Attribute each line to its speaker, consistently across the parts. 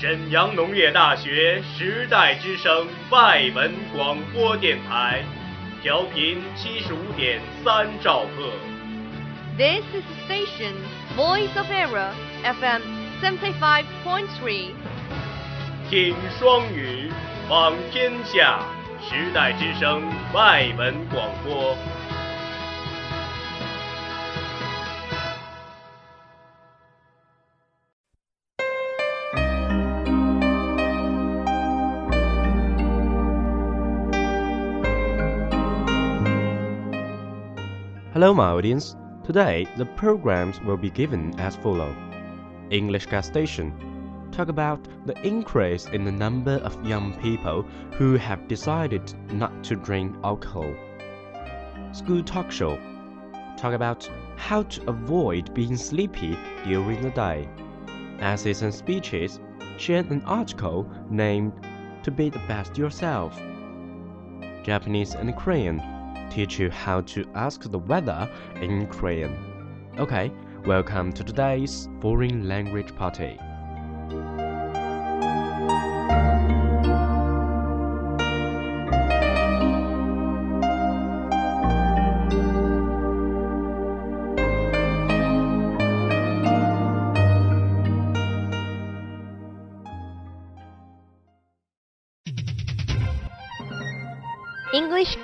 Speaker 1: 沈阳农业大学时代之声外文广播电台，调频七十五点三兆赫。
Speaker 2: This is the station Voice of Era FM seventy five point three
Speaker 1: 听双语，访天下，时代之声外文广播。
Speaker 3: Hello, my audience. Today, the programs will be given as follow. English gas station. Talk about the increase in the number of young people who have decided not to drink alcohol. School talk show. Talk about how to avoid being sleepy during the day. Essays and speeches. Share an article named To Be the Best Yourself. Japanese and Korean teach you how to ask the weather in Korean. Okay, welcome to today's foreign language party.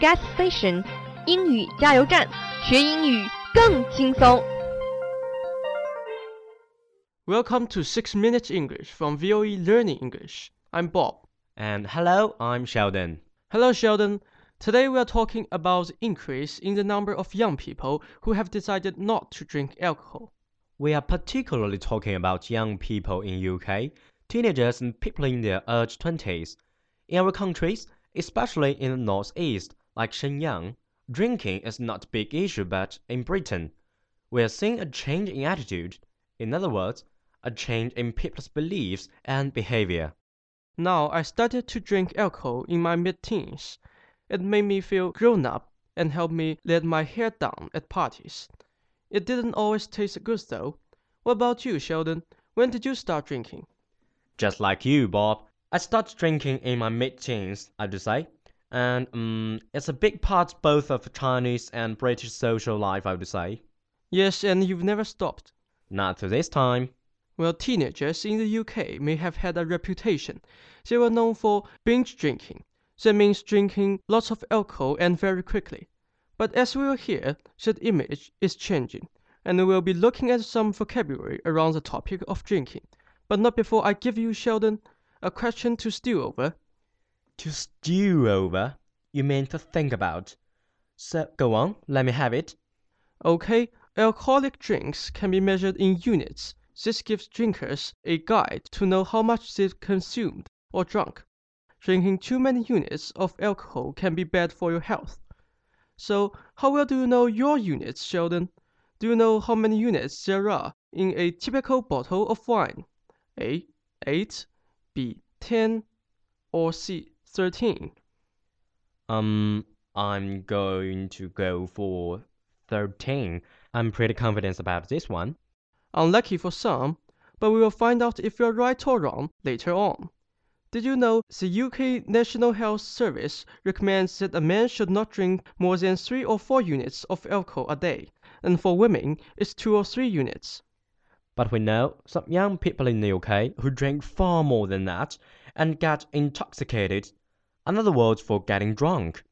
Speaker 2: Gas Station 英语加油站，学英语更轻松。
Speaker 4: Welcome to 6 Minutes English from VOE Learning English. I'm Bob.
Speaker 3: And hello, I'm Sheldon.
Speaker 4: Hello, Sheldon. Today we are talking about the increase in the number of young people who have decided not to drink alcohol.
Speaker 3: We are particularly talking about young people in UK, teenagers and people in their early 20s. In our countries, especially in the northeast, like Shenyang, drinking is not a big issue, but in Britain, we are seeing a change in attitude. In other words, a change in people's beliefs and behavior.
Speaker 4: Now I started to drink alcohol in my mid teens. It made me feel grown up and helped me let my hair down at parties. It didn't always taste good though. What about you, Sheldon? When did you start drinking?
Speaker 3: Just like you, Bob, I started drinking in my mid-teens, I would say. And um, it's a big part both of Chinese and British social life, I would say.
Speaker 4: Yes, and you've never stopped.
Speaker 3: Not to this time.
Speaker 4: Well, teenagers in the UK may have had a reputation. They were known for binge drinking. That means drinking lots of alcohol and very quickly. But as we will hear, that image is changing, and we will be looking at some vocabulary around the topic of drinking. But not before I give you, Sheldon, a question to stew over.
Speaker 3: To stew over, you mean to think about. So go on, let me have it.
Speaker 4: Okay, alcoholic drinks can be measured in units. This gives drinkers a guide to know how much they've consumed or drunk. Drinking too many units of alcohol can be bad for your health. So, how well do you know your units, Sheldon? Do you know how many units there are in a typical bottle of wine? A. 8, B. 10, or C. 13?
Speaker 3: Um, I'm going to go for 13. I'm pretty confident about this one.
Speaker 4: Unlucky for some, but we will find out if you're right or wrong later on. Did you know the UK National Health Service recommends that a man should not drink more than 3 or 4 units of alcohol a day, and for women it's 2 or 3 units.
Speaker 3: But we know some young people in the UK who drink far more than that and get intoxicated. Another word for getting drunk.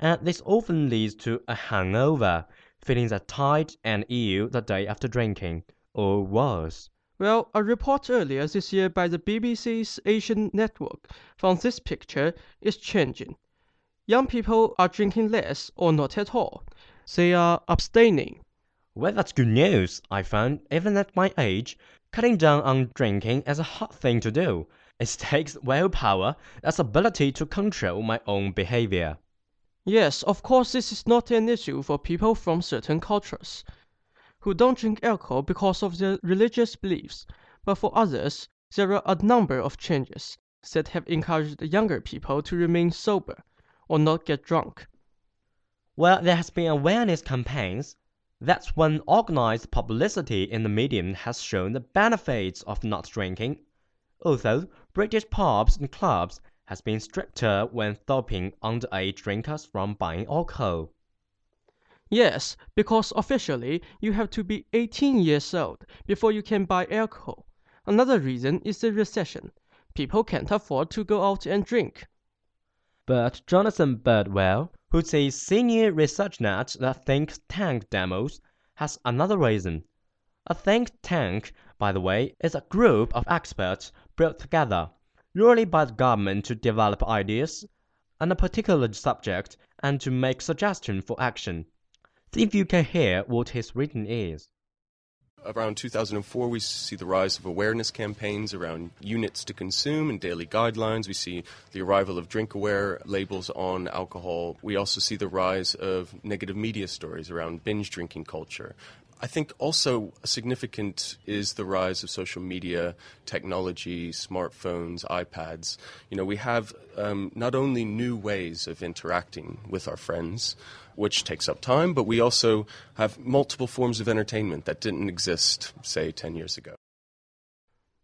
Speaker 3: And this often leads to a hangover, feeling that tired and ill the day after drinking, or worse.
Speaker 4: Well, a report earlier this year by the BBC's Asian network found this picture is changing. Young people are drinking less or not at all. They are abstaining.
Speaker 3: Well, that's good news. I found, even at my age, cutting down on drinking is a hard thing to do. It takes willpower, that's ability to control my own behavior.
Speaker 4: Yes, of course, this is not an issue for people from certain cultures who don't drink alcohol because of their religious beliefs, but for others, there are a number of changes that have encouraged younger people to remain sober or not get drunk.
Speaker 3: Well, there has been awareness campaigns. That's when organized publicity in the medium has shown the benefits of not drinking. Although British pubs and clubs has been stricter when stopping underage drinkers from buying alcohol.
Speaker 4: Yes, because officially you have to be 18 years old before you can buy alcohol. Another reason is the recession. People can't afford to go out and drink.
Speaker 3: But Jonathan Birdwell, who's a senior research nut at think tank Demos, has another reason. A think tank, by the way, is a group of experts brought together, usually by the government to develop ideas on a particular subject and to make suggestions for action. See if you can hear what his reading is.
Speaker 5: Around 2004, we see the rise of awareness campaigns around units to consume and daily guidelines. We see the arrival of Drinkaware labels on alcohol. We also see the rise of negative media stories around binge drinking culture. I think also significant is the rise of social media, technology, smartphones, iPads. You know, we have um, not only new ways of interacting with our friends, which takes up time, but we also have multiple forms of entertainment that didn't exist, say, 10 years ago.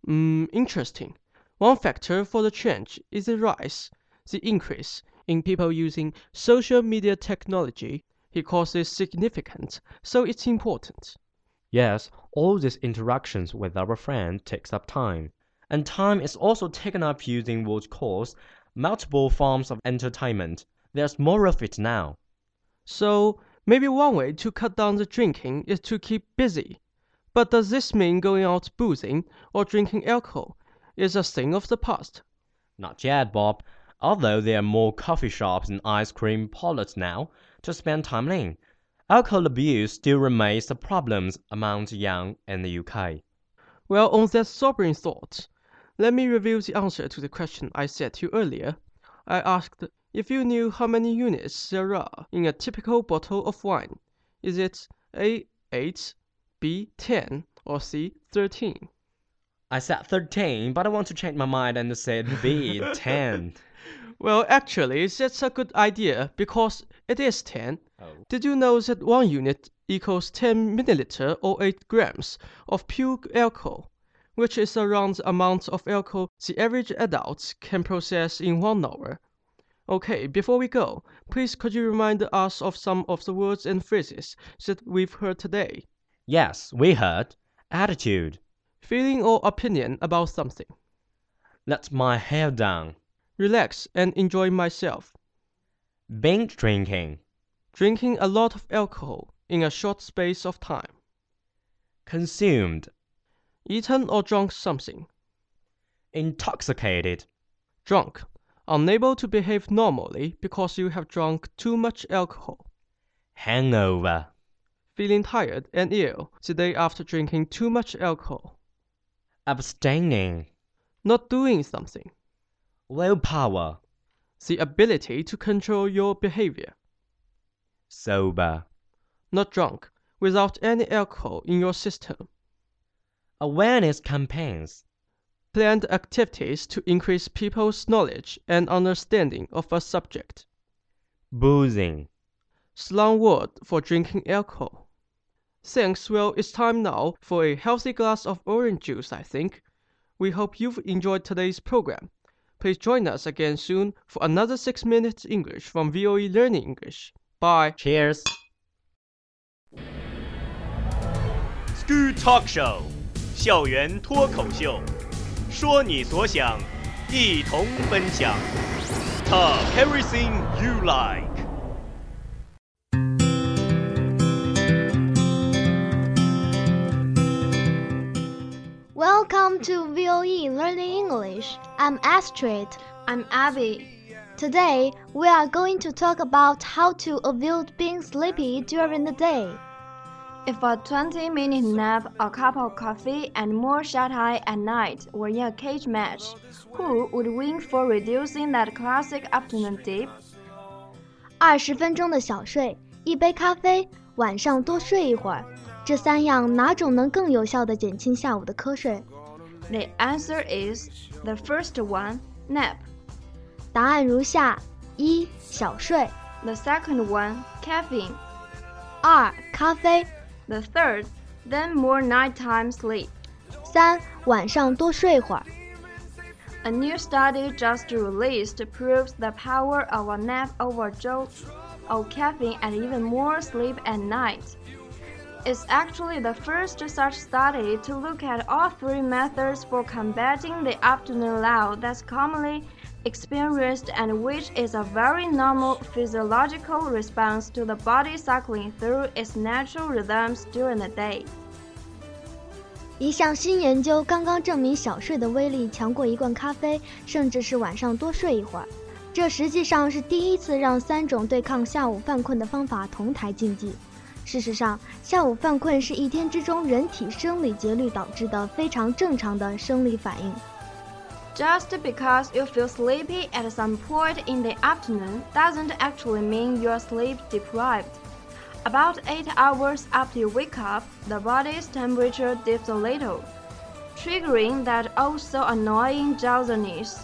Speaker 4: Mm, interesting. One factor for the change is the rise, the increase in people using social media technology he calls it significant, so it's important.
Speaker 3: Yes, all these interactions with our friend takes up time. And time is also taken up using what calls multiple forms of entertainment. There's more of it now.
Speaker 4: So maybe one way to cut down the drinking is to keep busy. But does this mean going out boozing or drinking alcohol is a thing of the past?
Speaker 3: Not yet, Bob. Although there are more coffee shops and ice cream parlors now, to spend time in. Alcohol abuse still remains a problem among the young in the UK.
Speaker 4: Well, on that sobering thought, let me reveal the answer to the question I said to you earlier. I asked if you knew how many units there are in a typical bottle of wine. Is it A 8, B 10, or C 13?
Speaker 3: I said 13, but I want to change my mind and said B 10.
Speaker 4: Well, actually, that's a good idea because it is 10.
Speaker 3: Oh.
Speaker 4: Did you know that one unit equals 10 milliliter or 8 grams of pure alcohol, which is around the amount of alcohol the average adult can process in one hour? Okay, before we go, please could you remind us of some of the words and phrases that we've heard today?
Speaker 3: Yes, we heard attitude,
Speaker 4: feeling or opinion about something.
Speaker 3: Let my hair down
Speaker 4: relax and enjoy myself.
Speaker 3: Binge drinking.
Speaker 4: Drinking a lot of alcohol in a short space of time.
Speaker 3: Consumed.
Speaker 4: Eaten or drunk something.
Speaker 3: Intoxicated.
Speaker 4: Drunk. Unable to behave normally because you have drunk too much alcohol.
Speaker 3: Hangover.
Speaker 4: Feeling tired and ill the day after drinking too much alcohol.
Speaker 3: Abstaining.
Speaker 4: Not doing something
Speaker 3: willpower,
Speaker 4: the ability to control your behavior.
Speaker 3: Sober,
Speaker 4: not drunk, without any alcohol in your system.
Speaker 3: Awareness campaigns,
Speaker 4: planned activities to increase people's knowledge and understanding of a subject.
Speaker 3: Boozing,
Speaker 4: slang word for drinking alcohol. Thanks, well, it's time now for a healthy glass of orange juice, I think. We hope you've enjoyed today's program. Please join us again soon for another 6 minutes English from VOE Learning English. Bye.
Speaker 3: Cheers.
Speaker 1: School Talk Show，校园脱口秀，说你所想，一同分享。Talk everything you like。
Speaker 6: Welcome to VOE Learning English. I'm Astrid.
Speaker 7: I'm Abby.
Speaker 6: Today, we are going to talk about how to avoid being sleepy during the day.
Speaker 7: If a 20 minute nap, a cup of coffee, and more shut eye at night were in a cage match, who would win for reducing that classic afternoon dip?
Speaker 6: 二十分钟的小睡，一杯咖啡，晚上多睡一会儿。 这三样哪种能更有效地减轻下午的瞌睡？
Speaker 7: The answer is the first one, nap.
Speaker 6: 答案如下：一、小睡；
Speaker 7: the second one, caffeine；
Speaker 6: 二、咖啡；
Speaker 7: the third, then more nighttime sleep；
Speaker 6: 三、晚上多睡会儿。
Speaker 7: A new study just released proves the power of a nap overdose of caffeine and even more sleep at night. It's actually the first such study to look at all three methods for combating the afternoon lull that's commonly experienced and which is a very normal physiological response to the body cycling through its natural rhythms during the day.
Speaker 6: 一项新研究刚刚证明小睡的威力强过一罐咖啡，甚至是晚上多睡一会儿。这实际上是第一次让三种对抗下午犯困的方法同台竞技。 事实上，下午犯困是一天之中人体生理节律导致的非常正常的生理反应。
Speaker 7: Just because you feel sleepy at some point in the afternoon doesn't actually mean you're sleep deprived. About 8 hours after you wake up, the body's temperature dips a little, triggering that also annoying drowsiness.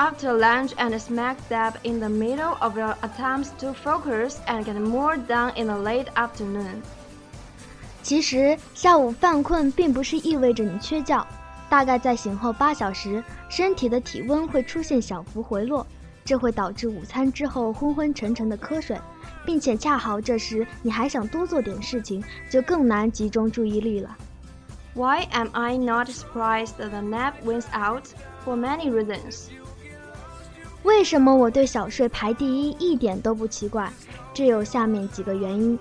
Speaker 7: After lunch and smack dab in the middle of your attempts to focus and get more done in the late afternoon.
Speaker 6: 其实，下午犯困并不是意味着你缺觉，大概在醒后八小时，身体的体温会出现小幅回落，这会导致午餐之后昏昏沉沉的瞌睡。并且恰好这时你还想多做点事情，就更难集中注意力了。
Speaker 7: Why am I not surprised that the nap wins out? For many reasons.
Speaker 6: 为什么我对小睡排第一一点都不奇怪？这有下面几个原因。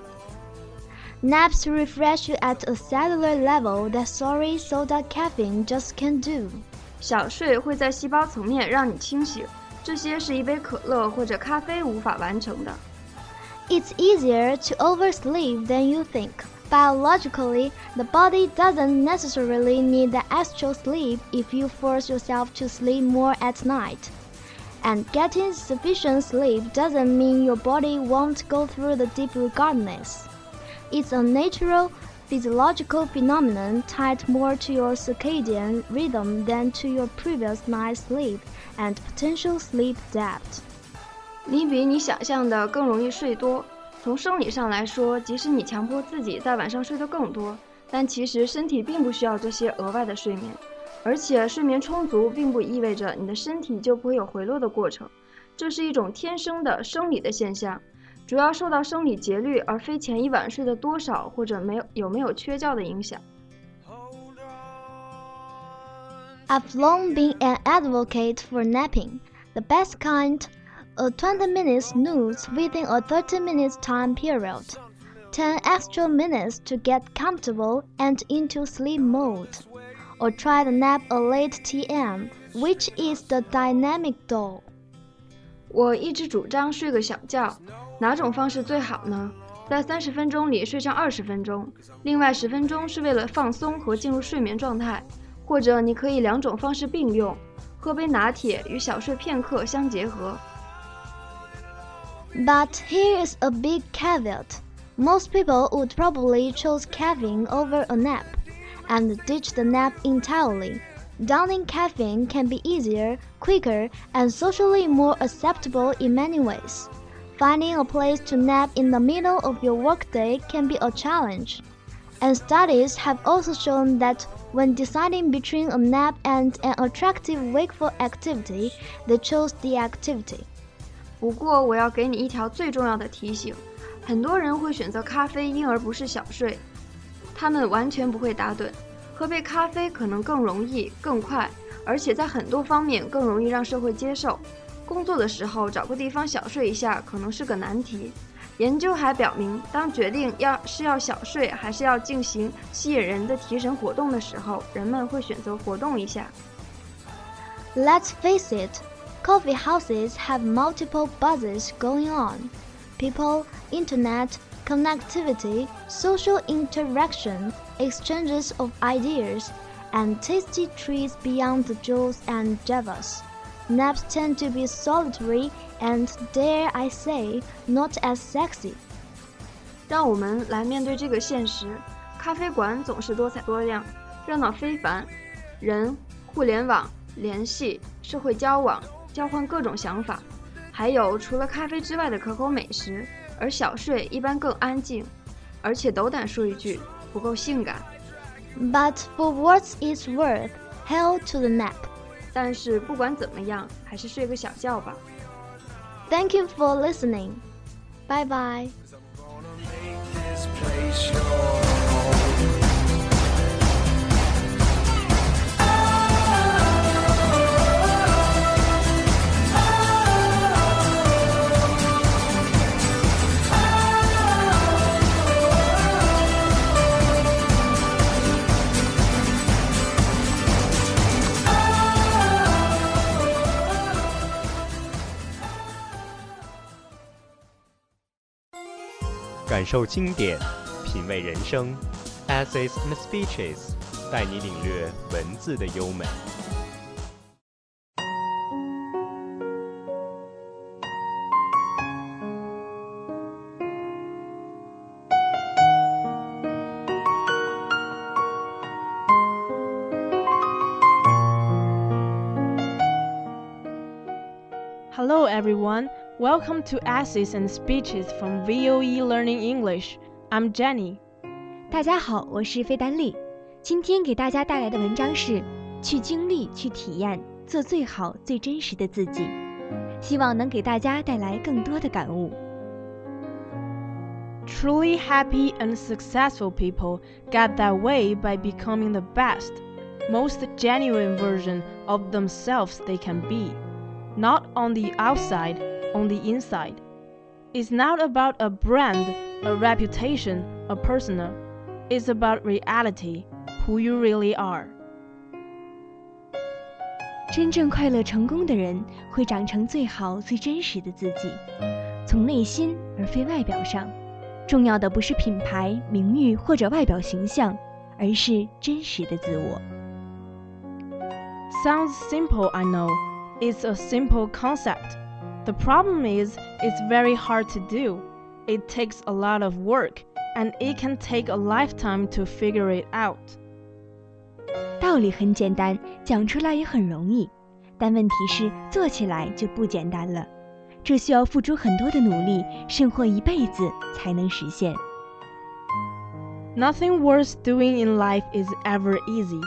Speaker 6: Naps refresh you at a cellular level that sorry soda caffeine just can't do.
Speaker 7: 小睡会在细胞层面让你清醒，这些是一杯可乐或者咖啡无法完成的。
Speaker 6: It's easier to oversleep than you think. Biologically, the body doesn't necessarily need the extra sleep if you force yourself to sleep more at night. And getting sufficient sleep doesn't mean your body won't go through the deep regardless. It's a natural physiological phenomenon tied more to your circadian rhythm than to your previous night's sleep and potential sleep debt.
Speaker 7: 你比你想象的更容易睡多。从生理上来说，即使你强迫自己在晚上睡得更多，但其实身体并不需要这些额外的睡眠。 而且睡眠充足并不意味着你的身体就不会有回落的过程，这是一种天生的生理的现象，主要受到生理节律而非前一晚睡的多少或者没有有没有缺觉的影响。
Speaker 6: I've long been an advocate for napping, the best kind. a 20 minute snooze within a 30 minutes time period, 10 extra minutes to get comfortable and into sleep mode, or try the nap-a-latte TM, which is the dynamic doll.
Speaker 7: 我一直主张睡个小觉，哪种方式最好呢？在三十分钟里睡上二十分钟，另外十分钟是为了放松和进入睡眠状态，或者你可以两种方式并用，喝杯拿铁与小睡片刻相结合。
Speaker 6: But here is a big caveat. Most people would probably choose caffeine over a nap and ditch the nap entirely. Downing caffeine can be easier, quicker, and socially more acceptable in many ways. Finding a place to nap in the middle of your workday can be a challenge. And studies have also shown that when deciding between a nap and an attractive wakeful activity, they chose the activity.
Speaker 7: 不过，我要给你一条最重要的提醒：很多人会选择咖啡因而不是小睡， 他们完全不会打盹。喝杯咖啡可能更容易、更快，而且在很多方面更容易让社会接受。工作的时候找个地方小睡一下可能是个难题。研究还表明，当决定要是要小睡还是要进行吸引人的提神活动的时候，人们会选择活动一下。
Speaker 6: Let's face it. Coffee houses have multiple buzzes going on. People, internet, connectivity, social interaction, exchanges of ideas, and tasty treats beyond the jewels and javas. Naps tend to be solitary and, dare I say, not as sexy.
Speaker 7: 让我们来面对这个现实：咖啡馆总是多彩多样，热闹非凡，人、互联网、联系、社会交往。交换各种想法，还有除了咖啡之外的可口美食。 而小睡一般更安静，而且斗胆说一句，不够性感。
Speaker 6: But for what it's worth, hell to the nap.
Speaker 7: 但是不管怎么样，还是睡个小觉吧。
Speaker 6: Thank you for listening. Bye bye. “
Speaker 1: 感受经典，品味人生，Essays and Speeches，带你领略文字的优美。
Speaker 8: Welcome to Essays and Speeches from VOE Learning English. I'm Jenny.
Speaker 9: 大家好，我是费丹丽。今天给大家带来的文章是：去经历，去体验，做最好、最真实的自己。希望能给大家带来更多的感悟。
Speaker 8: Truly happy and successful people get that way by becoming the best, most genuine version of themselves they can be, not on the outside on the inside. It's not about a brand, a reputation, a persona. It's about reality, who you really are.
Speaker 9: 真正快乐成功的人会长成最好、最真实的自己，从内心而非外表上。重要的不是品牌、名誉或者外表形象，而是真实的自我。
Speaker 8: Sounds simple, I know. It's a simple concept. The problem is, it's very hard to do. It takes a lot of work, and it can take a lifetime to figure it out.
Speaker 9: 道理很简单，讲出来也很容易，但问题是做起来就不简单了。这需要付出很多的努力，甚或一辈子才能实现。
Speaker 8: Nothing worth doing in life is ever easy.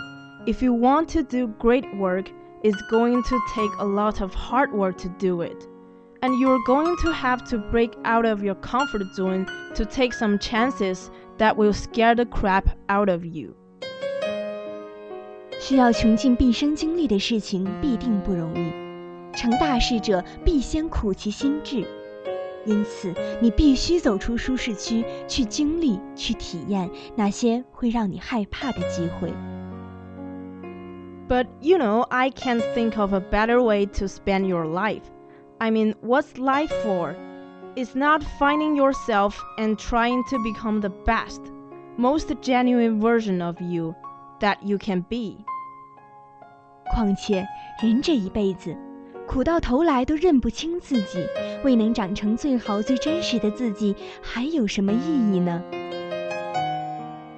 Speaker 8: If you want to do great work, it's going to take a lot of hard work to do it and you're going to have to break out of your comfort zone to take some chances that will scare the crap out of you.
Speaker 9: 需要穷尽毕生精力的事情必定不容易，成大事者必先苦其心志。因此，你必须走出舒适区，去经历、去体验那些会让你害怕的机会。
Speaker 8: But you know, I can't think of a better way to spend your life. I mean, what's life for? It's not finding yourself and trying to become the best, most genuine version of you that you can be.
Speaker 9: 况且，人这一辈子，苦到头来都认不清自己，未能长成最好、最真实的自己，还有什么意义呢？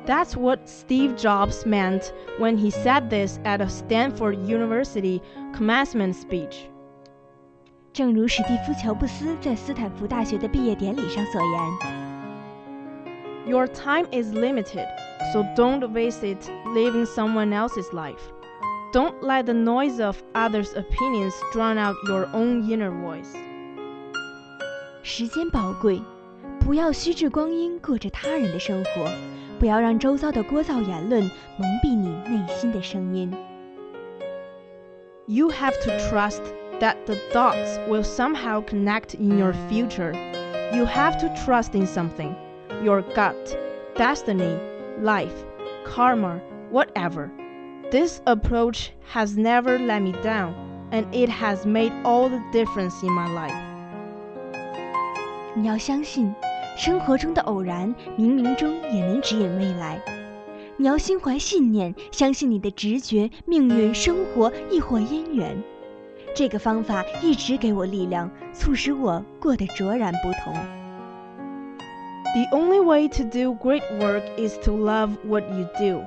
Speaker 8: That's what Steve Jobs meant when he said this at a Stanford University commencement speech.
Speaker 9: 正如史蒂夫·乔布斯在斯坦福大学的毕业典礼上所言：“
Speaker 8: Your time is limited, so don't waste it living someone else's life. Don't let the noise of others' opinions drown out your own inner voice.”
Speaker 9: 时间宝贵，不要虚掷光阴过着他人的生活，不要让周遭的聒噪言论蒙蔽你内心的声音。
Speaker 8: You have to trust that the dots will somehow connect in your future. You have to trust in something your gut, destiny, life, karma, whatever. This approach has never let me down, and it has made all the difference in my life.
Speaker 9: 你要相信，生活中的偶然，冥冥中也能指引未来。你要心怀信念，相信你的直觉、命运、生活亦或姻缘。 这个方法一直给我力量，促使我过得卓然不同。
Speaker 8: The only way to do great work is to love what you do.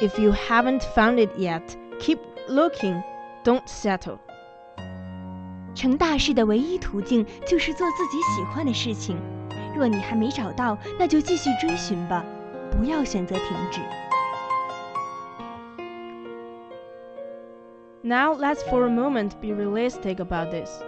Speaker 8: If you haven't found it yet, keep looking. Don't settle.
Speaker 9: 成大事的唯一途径就是做自己喜欢的事情。若你还没找到，那就继续追寻吧，不要选择停止。
Speaker 8: Now let's for a moment be realistic about this.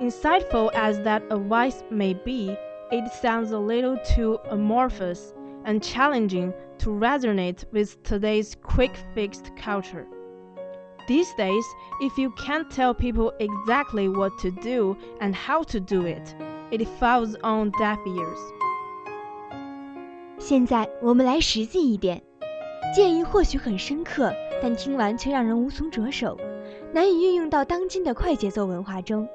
Speaker 8: Insightful as that advice may be, it sounds a little too amorphous and challenging to resonate with today's quick fixed culture. These days, if you can't tell people exactly what to do and how to do it, it falls on deaf ears.
Speaker 9: 现在我们来实际一点，建议或许很深刻，但听完却让人无从着手， 难以运用到当今的快节奏文化中。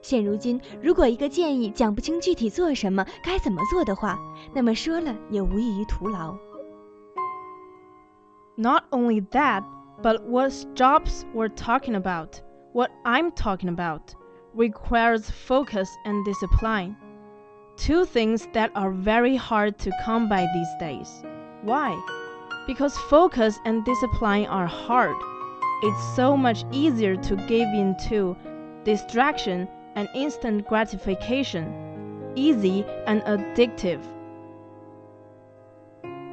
Speaker 9: 现如今，如果一个建议讲不清具体做什么、该怎么做的话，那么说了也无异于徒劳。
Speaker 8: Not only that, but what Jobs we're talking about, what I'm talking about, requires focus and discipline. Two things that are very hard to come by these days. Why? Because focus and discipline are hard. It's so much easier to give in to distraction and instant gratification, easy and addictive.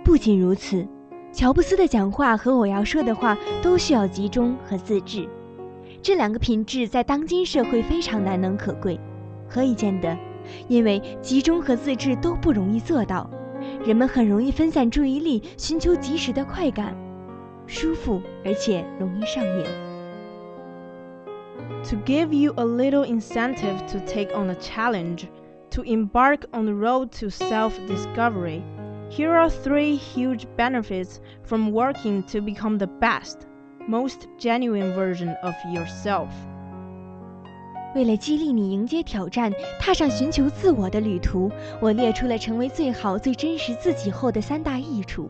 Speaker 9: 不仅如此，乔布斯的讲话和我要说的话都需要集中和自制，这两个品质在当今社会非常难能可贵。何以见得？因为集中和自制都不容易做到，人们很容易分散注意力，寻求及时的快感，舒服而且容易上瘾。
Speaker 8: to give you a little incentive to take on a challenge, to embark on the road to self discovery, here are three huge benefits from working to become the best, most genuine version of yourself.
Speaker 9: 为了激励你迎接挑战，踏上寻求自我的旅途，我列出了成为最好、最真实自己后的三大益处。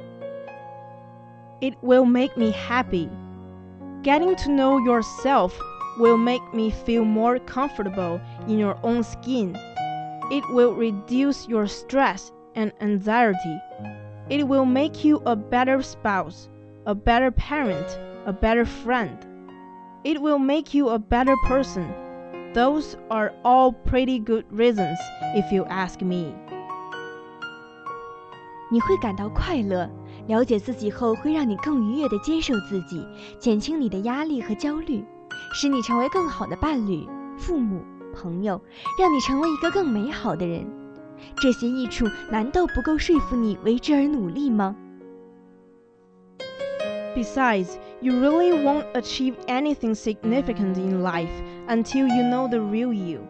Speaker 8: It will make me happy. Getting to know yourself will make me feel more comfortable in your own skin. It will reduce your stress and anxiety. It will make you a better spouse, a better parent, a better friend. It will make you a better person. Those are all pretty good reasons, if you ask me.
Speaker 9: 你会感到快乐， 了解自己后会让你更愉悦地接受自己，减轻你的压力和焦虑。使你成为更好的伴侣、父母、朋友，让你成为一个更美好的人。这些益处难道不够说服你为之而努力吗
Speaker 8: ？Besides, you really won't achieve anything significant in life until you know the real you.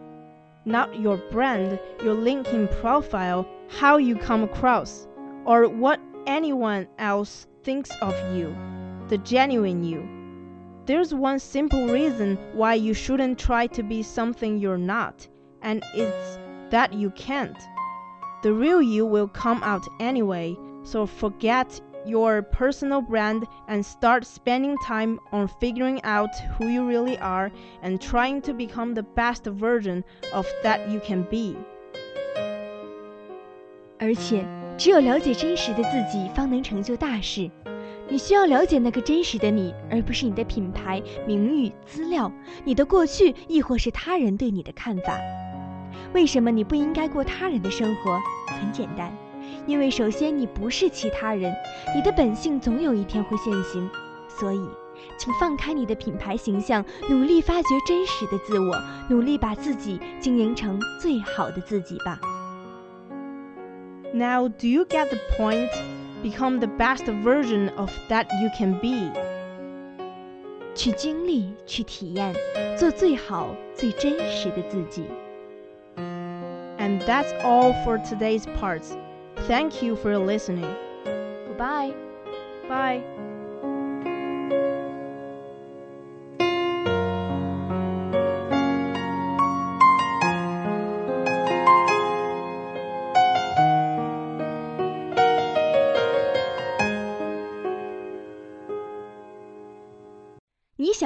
Speaker 8: Not your brand, your LinkedIn profile, how you come across, or what anyone else thinks of you. The genuine you. There's one simple reason why you shouldn't try to be something you're not, and it's that you can't. The real you will come out anyway, so forget your personal brand and start spending time on figuring out who you really are and trying to become the best version of that you can be.
Speaker 9: 而且，只有了解真实的自己，方能成就大事。你需要了解那个真实的你，而不是你的品牌、名誉、资料、你的过去，亦或是他人对你的看法。为什么你不应该过他人的生活？很简单，因为首先你不是其他人，你的本性总有一天会现形。所以，请放开你的品牌形象，努力发掘真实的自我，努力把自己经营成最好的自己吧。
Speaker 8: Now, do you get the point? become the best version of that you can be.
Speaker 9: 去经历，去体验，做最好、最真实的自己。
Speaker 8: And that's all for today's parts. Thank you for listening.
Speaker 9: Goodbye.
Speaker 8: Bye.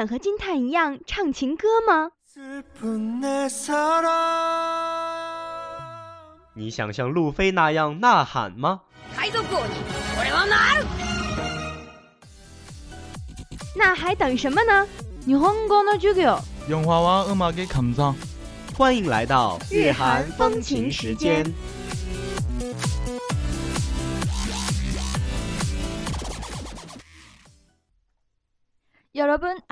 Speaker 9: 想和金叹一样唱情歌吗？
Speaker 1: 你想像路飞那样呐喊吗？
Speaker 9: 那还等什么呢？
Speaker 1: 欢迎来到日韩风情时间。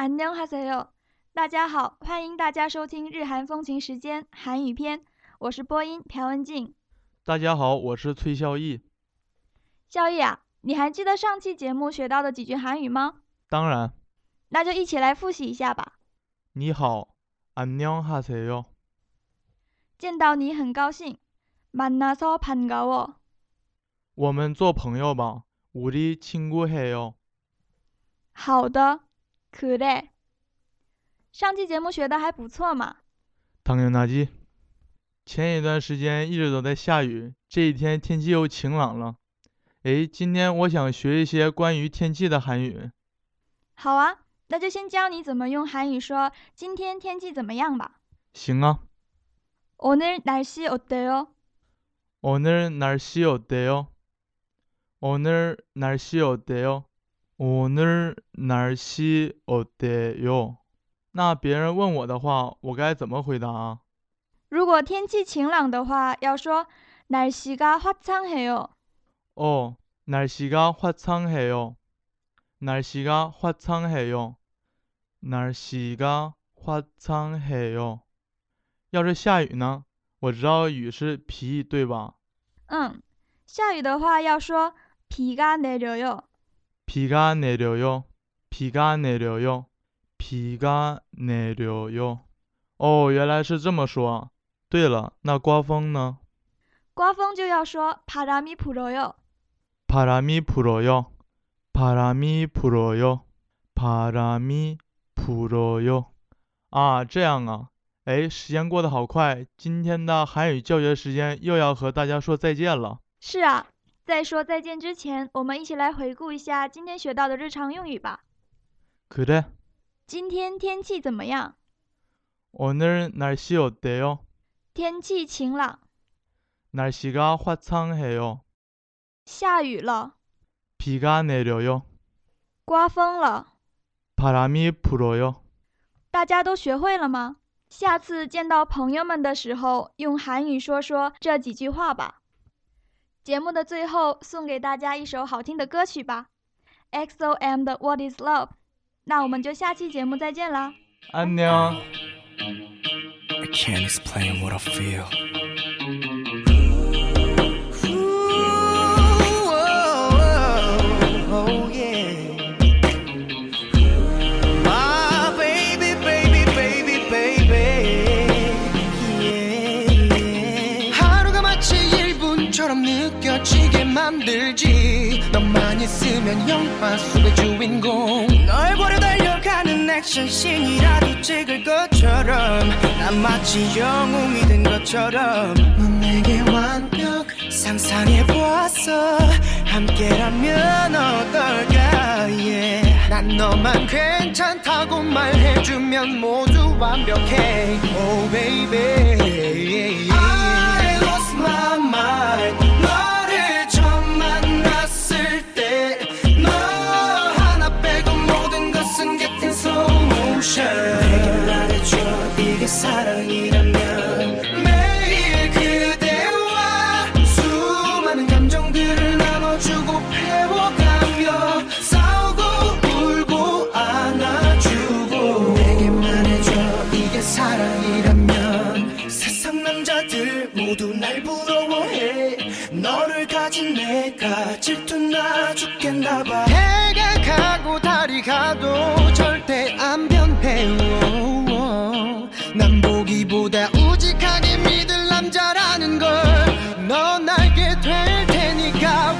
Speaker 10: 안녕하세요. 大家好，欢迎大家收听日韩风情时间韩语篇，我是播音朴文静。
Speaker 11: 大家好，我是崔孝义。
Speaker 10: 孝义啊，你还记得上期节目学到的几句韩语吗？
Speaker 11: 当然。
Speaker 10: 那就一起来复习一下吧。
Speaker 11: 你好，안녕하세 요。
Speaker 10: 见到你很高兴，만나서반가 워。
Speaker 11: 我们做朋友吧，우리친구해 요。
Speaker 10: 好的， 그래。上期节目学的还不错嘛。
Speaker 11: 당연하 지。 前一段时间一直都在下雨，这一天天气又晴朗了。哎，今天我想学一些关于天气的韩语。
Speaker 10: 好啊，那就先教你怎么用韩语说今天天气怎么样吧。
Speaker 11: 行啊。
Speaker 10: 오늘날씨어때 요？
Speaker 11: 오늘날씨어때 요？ 오늘날씨어때 요？ 오늘날씨어때 요？ 那别人问我的话，我该怎么回答啊？
Speaker 10: 如果天气晴朗的话，要说날씨가화창해 요。
Speaker 11: 哦，날씨가화창해 요。 날씨가화창해 요。 날씨가화창해 요。 要是下雨呢？我知道雨是皮，对吧？
Speaker 10: 嗯，下雨的话要说비가내려 요。
Speaker 11: 비가내려 요。 비가내려 요。 비가내려 요。 哦，原来是这么说。对了，那刮风呢？
Speaker 10: 刮风就要说바람이불어 요。
Speaker 11: 바람이불어 요。 바람이불어 요。 바람이불어 요。 啊，这样啊。哎，时间过得好快，今天的韩语教学时间又要和大家说再见了。
Speaker 10: 是啊， 在说再见之前，我们一起来回顾一下今天学到的日常用语吧。
Speaker 11: 그래
Speaker 10: 今天天气怎么样？
Speaker 11: 오늘날씨어때 요？
Speaker 10: 天气晴朗。
Speaker 11: 날씨가화창해 요。
Speaker 10: 下雨了。
Speaker 11: 비가내려 요。
Speaker 10: 刮风了。
Speaker 11: 바람이불어 요。
Speaker 10: 大家都学会了吗？下次见到朋友们的时候，用韩语说说这几句话吧。 节目的最后送给大家一首好听的歌曲吧，XOM 的《What Is Love》。那我们就下期节目再见啦，
Speaker 11: 安妞。
Speaker 12: I can't explain what I feel. 있으면 영화 속의 주인공. 널 보려 달려가는 액션씬이라도 찍을 것처럼. 난 마치 영웅이 된 것처럼. 넌 내게 완벽 상상해보았어. 함께라면 어떨까? Yeah. 난 너만 괜찮다고 말해주면 모두 완벽해. Oh baby 난 보기보다 우직하게 믿을 남자라는 걸넌 알게 될 테니까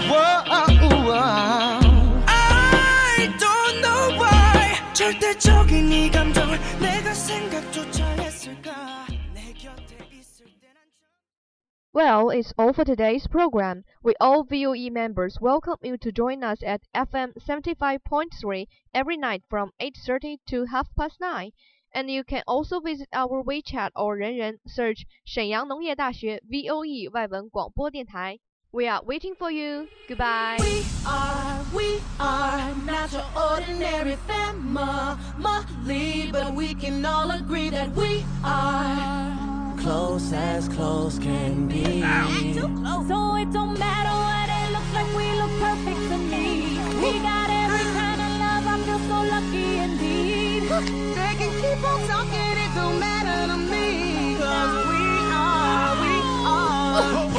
Speaker 12: I don't know why 절대적인 이 감정을 내가 생각조차 했을까 내 곁에 있을 땐
Speaker 2: Well, it's all for today's program. We all VOE members welcome you to join us at FM 75.3 every night from 8.30 to half past 9. And you can also visit our WeChat or 人人 search 沈阳农业大学 VOE 外文广播电台. We are waiting for you. Goodbye.
Speaker 13: We are, we are not your ordinary family, but we can all agree that we are
Speaker 12: close as close can be.
Speaker 13: So it don't matter what it looks like, we look perfect to me. We got every They can keep on talking, it don't matter
Speaker 12: to me. Cause we are, we are.